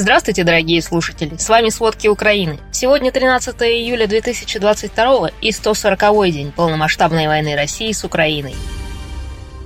Здравствуйте, дорогие слушатели! С вами «Сводки Украины». Сегодня 13 июля 2022 и 140-й день полномасштабной войны России с Украиной.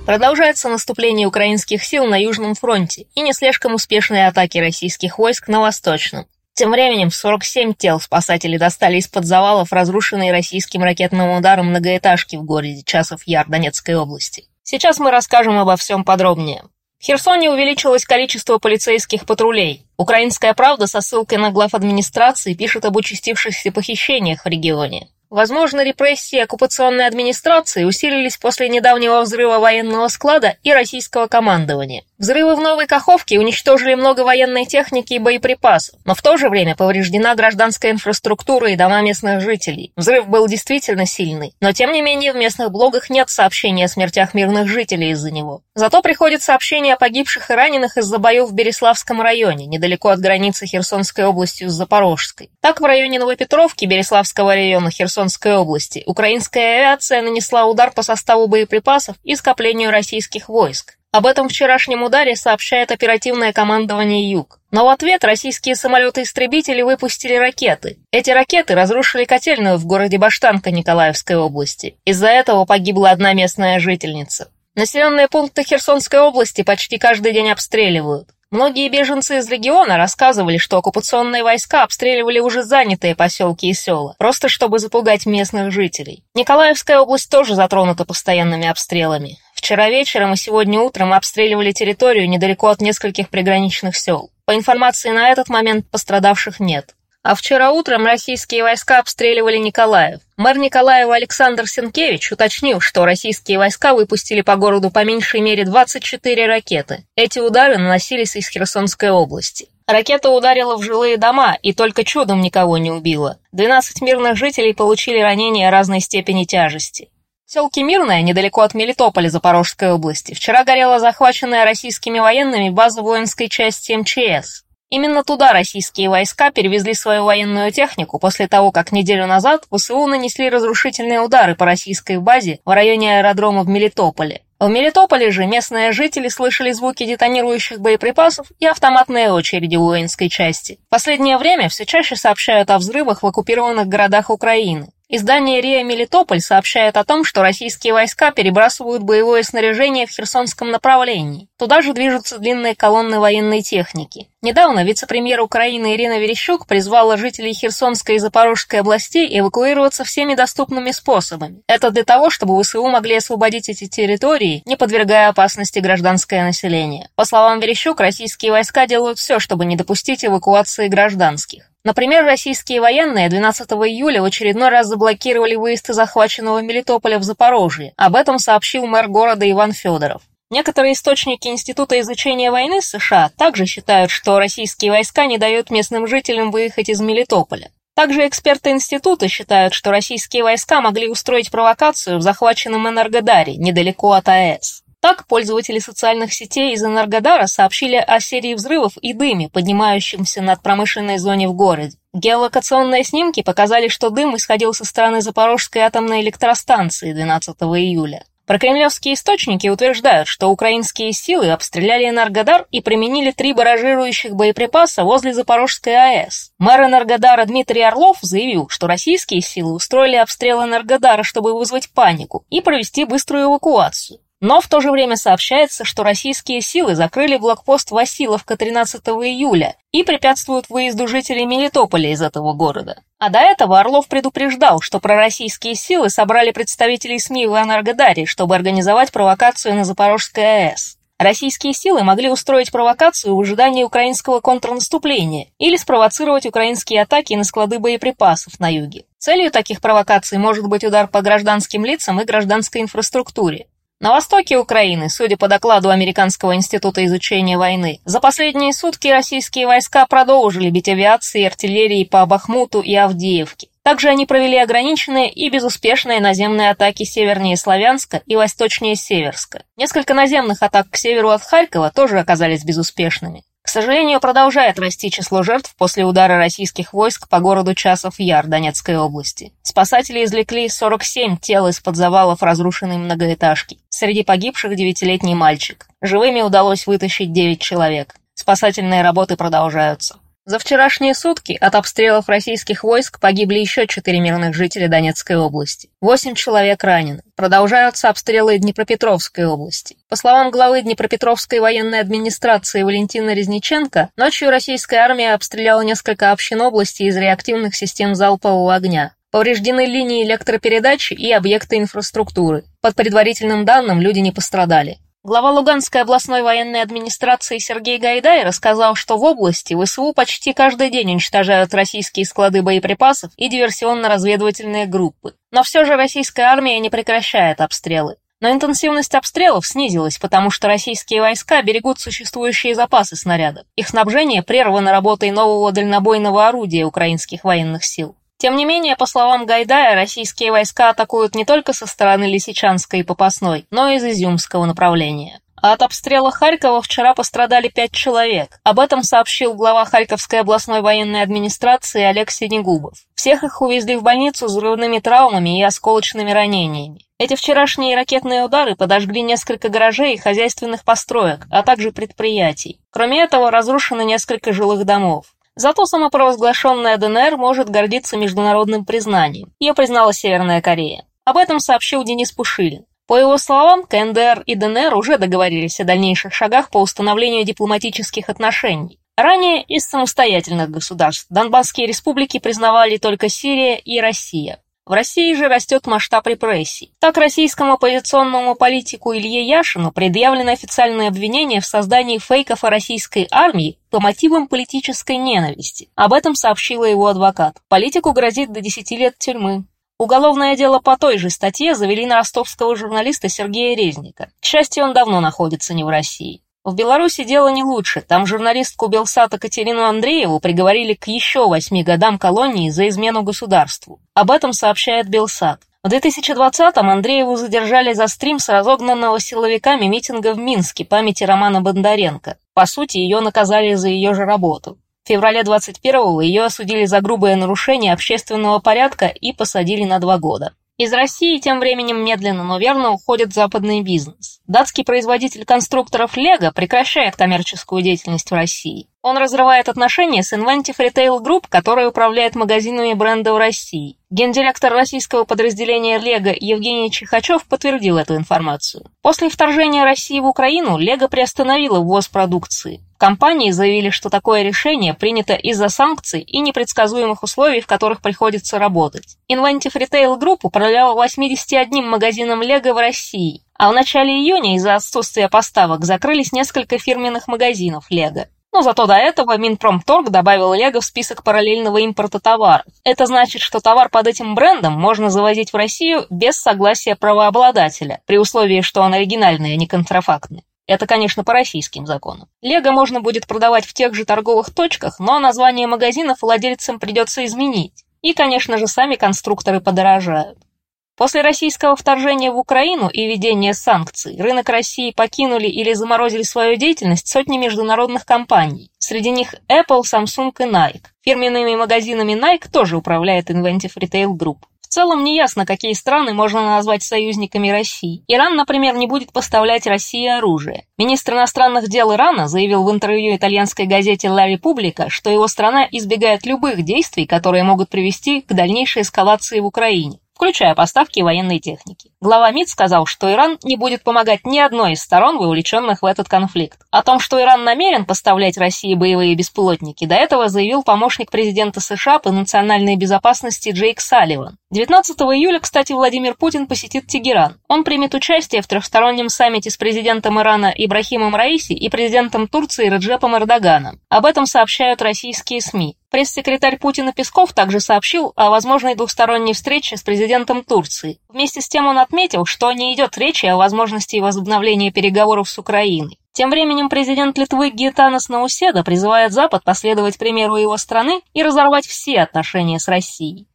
Продолжается наступление украинских сил на Южном фронте и не слишком успешные атаки российских войск на Восточном. Тем временем 47 тел спасатели достали из-под завалов разрушенные российским ракетным ударом многоэтажки в городе Часов Яр Донецкой области. Сейчас мы расскажем обо всем подробнее. Херсоне увеличилось количество полицейских патрулей. Украинская правда со ссылкой на глав администрации пишет об участившихся похищениях в регионе. Возможно, репрессии оккупационной администрации усилились после недавнего взрыва военного склада и российского командования. Взрывы в Новой Каховке уничтожили много военной техники и боеприпасов, но в то же время повреждена гражданская инфраструктура и дома местных жителей. Взрыв был действительно сильный, но тем не менее в местных блогах нет сообщений о смертях мирных жителей из-за него. Зато приходят сообщения о погибших и раненых из-за боев в Береславском районе, недалеко от границы Херсонской области с Запорожской. Так, в районе Новопетровки Береславского района Херсонской области украинская авиация нанесла удар по составу боеприпасов и скоплению российских войск. Об этом вчерашнем ударе сообщает оперативное командование «Юг». Но в ответ российские самолеты-истребители выпустили ракеты. Эти ракеты разрушили котельную в городе Баштанка Николаевской области. Из-за этого погибла одна местная жительница. Населенные пункты Херсонской области почти каждый день обстреливают. Многие беженцы из региона рассказывали, что оккупационные войска обстреливали уже занятые поселки и села, просто чтобы запугать местных жителей. Николаевская область тоже затронута постоянными обстрелами. Вчера вечером и сегодня утром обстреливали территорию недалеко от нескольких приграничных сел. По информации на этот момент пострадавших нет. А вчера утром российские войска обстреливали Николаев. Мэр Николаева Александр Сенкевич уточнил, что российские войска выпустили по городу по меньшей мере 24 ракеты. Эти удары наносились из Херсонской области. Ракета ударила в жилые дома и только чудом никого не убила. 12 мирных жителей получили ранения разной степени тяжести. В селке Мирное, недалеко от Мелитополя Запорожской области, вчера горела захваченная российскими военными база воинской части МЧС. Именно туда российские войска перевезли свою военную технику после того, как неделю назад ВСУ нанесли разрушительные удары по российской базе в районе аэродрома в Мелитополе. В Мелитополе же местные жители слышали звуки детонирующих боеприпасов и автоматные очереди воинской части. В последнее время все чаще сообщают о взрывах в оккупированных городах Украины. Издание РИА Мелитополь сообщает о том, что российские войска перебрасывают боевое снаряжение в Херсонском направлении. Туда же движутся длинные колонны военной техники. Недавно вице-премьер Украины Ирина Верещук призвала жителей Херсонской и Запорожской областей эвакуироваться всеми доступными способами. Это для того, чтобы ВСУ могли освободить эти территории, не подвергая опасности гражданское население. По словам Верещук, российские войска делают все, чтобы не допустить эвакуации гражданских. Например, российские военные 12 июля в очередной раз заблокировали выезд из захваченного Мелитополя в Запорожье. Об этом сообщил мэр города Иван Федоров. Некоторые источники Института изучения войны США также считают, что российские войска не дают местным жителям выехать из Мелитополя. Также эксперты института считают, что российские войска могли устроить провокацию в захваченном Энергодаре, недалеко от АЭС. Так, пользователи социальных сетей из Энергодара сообщили о серии взрывов и дыме, поднимающемся над промышленной зоне в городе. Геолокационные снимки показали, что дым исходил со стороны Запорожской атомной электростанции 12 июля. Прокремлевские источники утверждают, что украинские силы обстреляли Энергодар и применили три баражирующих боеприпаса возле Запорожской АЭС. Мэр Энергодара Дмитрий Орлов заявил, что российские силы устроили обстрел Энергодара, чтобы вызвать панику и провести быструю эвакуацию. Но в то же время сообщается, что российские силы закрыли блокпост Василовка 13 июля и препятствуют выезду жителей Мелитополя из этого города. А до этого Орлов предупреждал, что пророссийские силы собрали представителей СМИ в Энергодаре, чтобы организовать провокацию на Запорожской АЭС. Российские силы могли устроить провокацию в ожидании украинского контрнаступления или спровоцировать украинские атаки на склады боеприпасов на юге. Целью таких провокаций может быть удар по гражданским лицам и гражданской инфраструктуре. На востоке Украины, судя по докладу Американского института изучения войны, за последние сутки российские войска продолжили бить авиацией и артиллерией по Бахмуту и Авдеевке. Также они провели ограниченные и безуспешные наземные атаки севернее Славянска и восточнее Северска. Несколько наземных атак к северу от Харькова тоже оказались безуспешными. К сожалению, продолжает расти число жертв после удара российских войск по городу Часов Яр Донецкой области. Спасатели извлекли 47 тел из-под завалов разрушенной многоэтажки. Среди погибших девятилетний мальчик. Живыми удалось вытащить 9 человек. Спасательные работы продолжаются. За вчерашние сутки от обстрелов российских войск погибли еще четыре мирных жителя Донецкой области. Восемь человек ранены. Продолжаются обстрелы Днепропетровской области. По словам главы Днепропетровской военной администрации Валентина Резниченко, ночью российская армия обстреляла несколько общин области из реактивных систем залпового огня. Повреждены линии электропередачи и объекты инфраструктуры. Под предварительным данным, люди не пострадали. Глава Луганской областной военной администрации Сергей Гайдай рассказал, что в области ВСУ почти каждый день уничтожают российские склады боеприпасов и диверсионно-разведывательные группы. Но все же российская армия не прекращает обстрелы. Но интенсивность обстрелов снизилась, потому что российские войска берегут существующие запасы снарядов. Их снабжение прервано работой нового дальнобойного орудия украинских военных сил. Тем не менее, по словам Гайдая, российские войска атакуют не только со стороны Лисичанской и Попасной, но и из Изюмского направления. А от обстрела Харькова вчера пострадали пять человек. Об этом сообщил глава Харьковской областной военной администрации Олег Синегубов. Всех их увезли в больницу с взрывными травмами и осколочными ранениями. Эти вчерашние ракетные удары подожгли несколько гаражей и хозяйственных построек, а также предприятий. Кроме этого, разрушено несколько жилых домов. Зато самопровозглашенная ДНР может гордиться международным признанием. Ее признала Северная Корея. Об этом сообщил Денис Пушилин. По его словам, КНДР и ДНР уже договорились о дальнейших шагах по установлению дипломатических отношений. Ранее из самостоятельных государств Донбасские республики признавали только Сирия и Россия. В России же растет масштаб репрессий. Так российскому оппозиционному политику Илье Яшину предъявлено официальное обвинение в создании фейков о российской армии по мотивам политической ненависти. Об этом сообщила его адвокат. Политику грозит до 10 лет тюрьмы. Уголовное дело по той же статье завели на ростовского журналиста Сергея Резника. К счастью, он давно находится не в России. В Беларуси дело не лучше. Там журналистку Белсата Катерину Андрееву приговорили к еще восьми годам колонии за измену государству. Об этом сообщает Белсат. В 2020-м Андрееву задержали за стрим с разогнанного силовиками митинга в Минске памяти Романа Бондаренко. По сути, ее наказали за ее же работу. В феврале 21-го ее осудили за грубое нарушение общественного порядка и посадили на два года. Из России тем временем медленно, но верно уходит западный бизнес. Датский производитель конструкторов Lego прекращает коммерческую деятельность в России. Он разрывает отношения с Inventive Retail Group, которая управляет магазинами бренда в России. Гендиректор российского подразделения Лего Евгений Чихачев подтвердил эту информацию. После вторжения России в Украину Лего приостановила ввоз продукции. Компании заявили, что такое решение принято из-за санкций и непредсказуемых условий, в которых приходится работать. Inventive Retail Group управляла 81 магазином Лего в России, а в начале июня из-за отсутствия поставок закрылись несколько фирменных магазинов Лего. Но зато до этого Минпромторг добавил Лего в список параллельного импорта товаров. Это значит, что товар под этим брендом можно завозить в Россию без согласия правообладателя, при условии, что он оригинальный, а не контрафактный. Это, конечно, по российским законам. Лего можно будет продавать в тех же торговых точках, но название магазинов владельцам придется изменить. И, конечно же, сами конструкторы подорожают. После российского вторжения в Украину и введения санкций рынок России покинули или заморозили свою деятельность сотни международных компаний. Среди них Apple, Samsung и Nike. Фирменными магазинами Nike тоже управляет Inventive Retail Group. В целом неясно, какие страны можно назвать союзниками России. Иран, например, не будет поставлять России оружие. Министр иностранных дел Ирана заявил в интервью итальянской газете La Repubblica, что его страна избегает любых действий, которые могут привести к дальнейшей эскалации в Украине включая поставки военной техники. Глава МИД сказал, что Иран не будет помогать ни одной из сторон, вовлеченных в этот конфликт. О том, что Иран намерен поставлять России боевые беспилотники, до этого заявил помощник президента США по национальной безопасности Джейк Салливан. 19 июля, кстати, Владимир Путин посетит Тегеран. Он примет участие в трехстороннем саммите с президентом Ирана Ибрахимом Раиси и президентом Турции Реджепом Эрдоганом. Об этом сообщают российские СМИ. Пресс-секретарь Путина Песков также сообщил о возможной двухсторонней встрече с президентом Турции. Вместе с тем он отметил, что не идет речи о возможности возобновления переговоров с Украиной. Тем временем президент Литвы Гитанас Науседа призывает Запад последовать примеру его страны и разорвать все отношения с Россией.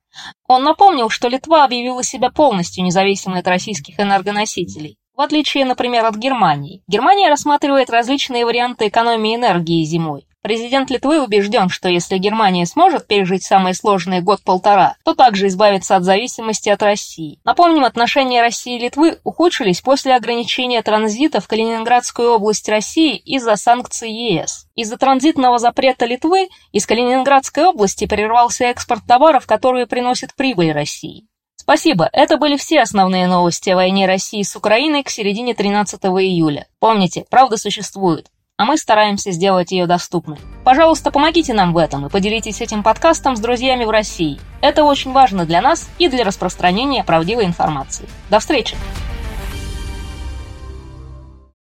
Он напомнил, что Литва объявила себя полностью независимой от российских энергоносителей. В отличие, например, от Германии. Германия рассматривает различные варианты экономии энергии зимой. Президент Литвы убежден, что если Германия сможет пережить самый сложный год-полтора, то также избавится от зависимости от России. Напомним, отношения России и Литвы ухудшились после ограничения транзита в Калининградскую область России из-за санкций ЕС. Из-за транзитного запрета Литвы из Калининградской области прервался экспорт товаров, которые приносят прибыль России. Спасибо, это были все основные новости о войне России с Украиной к середине 13 июля. Помните, правда существует, а мы стараемся сделать ее доступной. Пожалуйста, помогите нам в этом и поделитесь этим подкастом с друзьями в России. Это очень важно для нас и для распространения правдивой информации. До встречи!